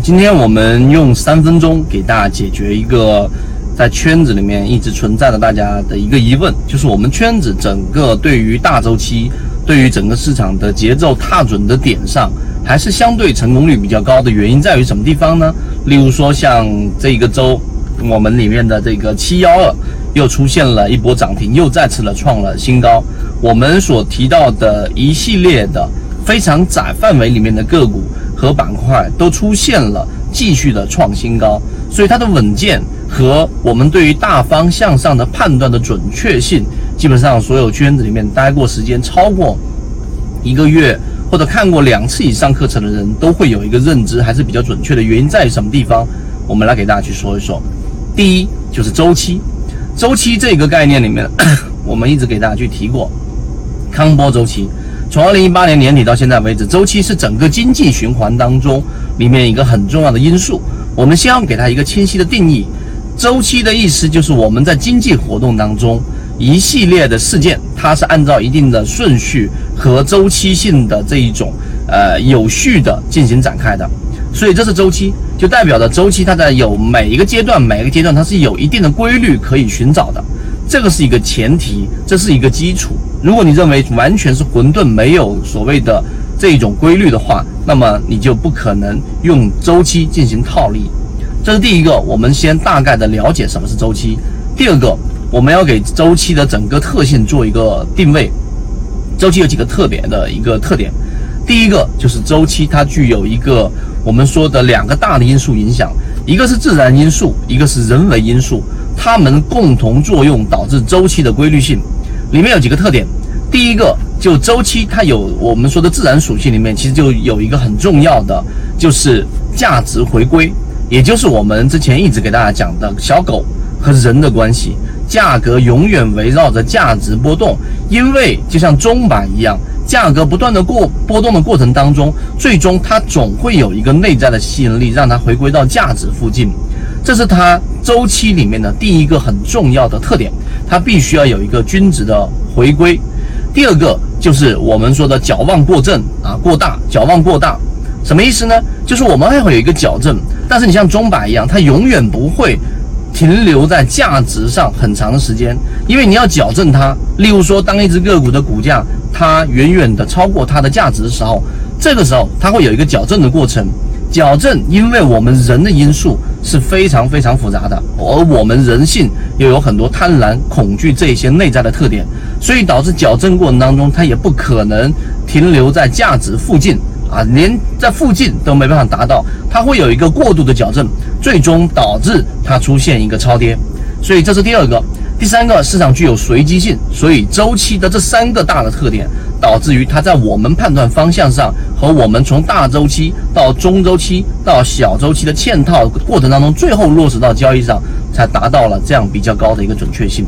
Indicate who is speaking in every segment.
Speaker 1: 今天我们用三分钟给大家解决一个在圈子里面一直存在的大家的一个疑问，就是我们圈子整个对于大周期，对于整个市场的节奏踏准的点上，还是相对成功率比较高的原因在于什么地方呢？例如说像这个周，我们里面的这个七幺二又出现了一波涨停，又再次的创了新高。我们所提到的一系列的非常窄范围里面的个股。和板块都出现了继续的创新高，所以它的稳健和我们对于大方向上的判断的准确性，基本上所有圈子里面待过时间超过一个月或者看过两次以上课程的人都会有一个认知，还是比较准确的。原因在于什么地方？我们来给大家去说一说。第一就是周期，周期这个概念里面，我们一直给大家去提过康波周期。从二零一八年年底到现在为止，周期是整个经济循环当中里面一个很重要的因素。我们先要给它一个清晰的定义。周期的意思就是我们在经济活动当中一系列的事件，它是按照一定的顺序和周期性的这一种呃有序的进行展开的。所以这是周期，就代表着周期它在有每一个阶段，每一个阶段它是有一定的规律可以寻找的。这个是一个前提，这是一个基础。如果你认为完全是混沌，没有所谓的这种规律的话，那么你就不可能用周期进行套利。这是第一个，我们先大概的了解什么是周期。第二个，我们要给周期的整个特性做一个定位。周期有几个特别的一个特点，第一个就是周期它具有一个我们说的两个大的因素影响，一个是自然因素，一个是人为因素。它们共同作用导致周期的规律性，里面有几个特点。第一个，就周期它有我们说的自然属性里面，其实就有一个很重要的，就是价值回归，也就是我们之前一直给大家讲的小狗和人的关系，价格永远围绕着价值波动，因为就像钟摆一样，价格不断的过波动的过程当中，最终它总会有一个内在的吸引力，让它回归到价值附近。这是它周期里面的第一个很重要的特点，它必须要有一个均值的回归。第二个就是我们说的矫枉过正啊，过大，矫枉过大，什么意思呢？就是我们还会有一个矫正，但是你像钟摆一样，它永远不会停留在价值上很长的时间，因为你要矫正它。例如说，当一只个股的股价它远远的超过它的价值的时候，这个时候它会有一个矫正的过程。矫正，因为我们人的因素是非常非常复杂的，而我们人性又有很多贪婪、恐惧这些内在的特点，所以导致矫正过程当中，它也不可能停留在价值附近啊，连在附近都没办法达到，它会有一个过度的矫正，最终导致它出现一个超跌，所以这是第二个。第三个，市场具有随机性，所以周期的这三个大的特点，导致于它在我们判断方向上和我们从大周期到中周期到小周期的嵌套过程当中，最后落实到交易上，才达到了这样比较高的一个准确性。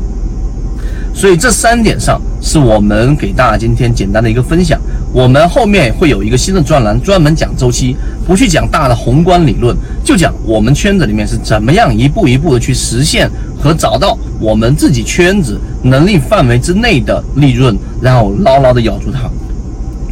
Speaker 1: 所以这三点上是我们给大家今天简单的一个分享。我们后面会有一个新的专栏，专门讲周期，不去讲大的宏观理论，就讲我们圈子里面是怎么样一步一步的去实现和找到我们自己圈子能力范围之内的利润，然后牢牢的咬住它。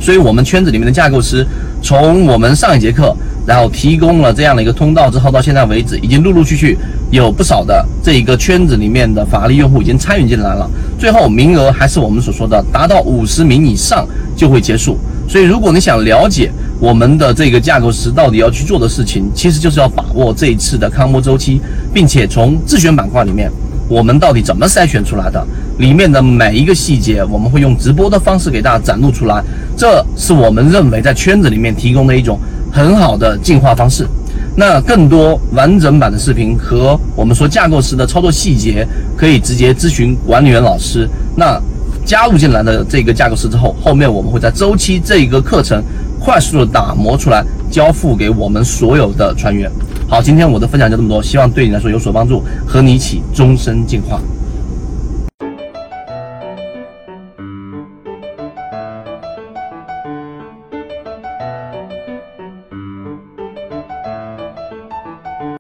Speaker 1: 所以，我们圈子里面的架构师，从我们上一节课，然后提供了这样的一个通道之后，到现在为止，已经陆陆续续有不少的这一个圈子里面的法律用户已经参与进来了。最后名额还是我们所说的，达到五十名以上。就会结束，所以如果你想了解我们的这个架构师到底要去做的事情，其实就是要把握这一次的康波周期，并且从自选板块里面，我们到底怎么筛选出来的，里面的每一个细节，我们会用直播的方式给大家展露出来，这是我们认为在圈子里面提供的一种很好的进化方式。那更多完整版的视频和我们说架构师的操作细节，可以直接咨询管理员老师。那。加入进来的这个架构师之后，后面我们会在周期这一个课程快速的打磨出来，交付给我们所有的船员。好，今天我的分享就这么多，希望对你来说有所帮助，和你一起终身进化。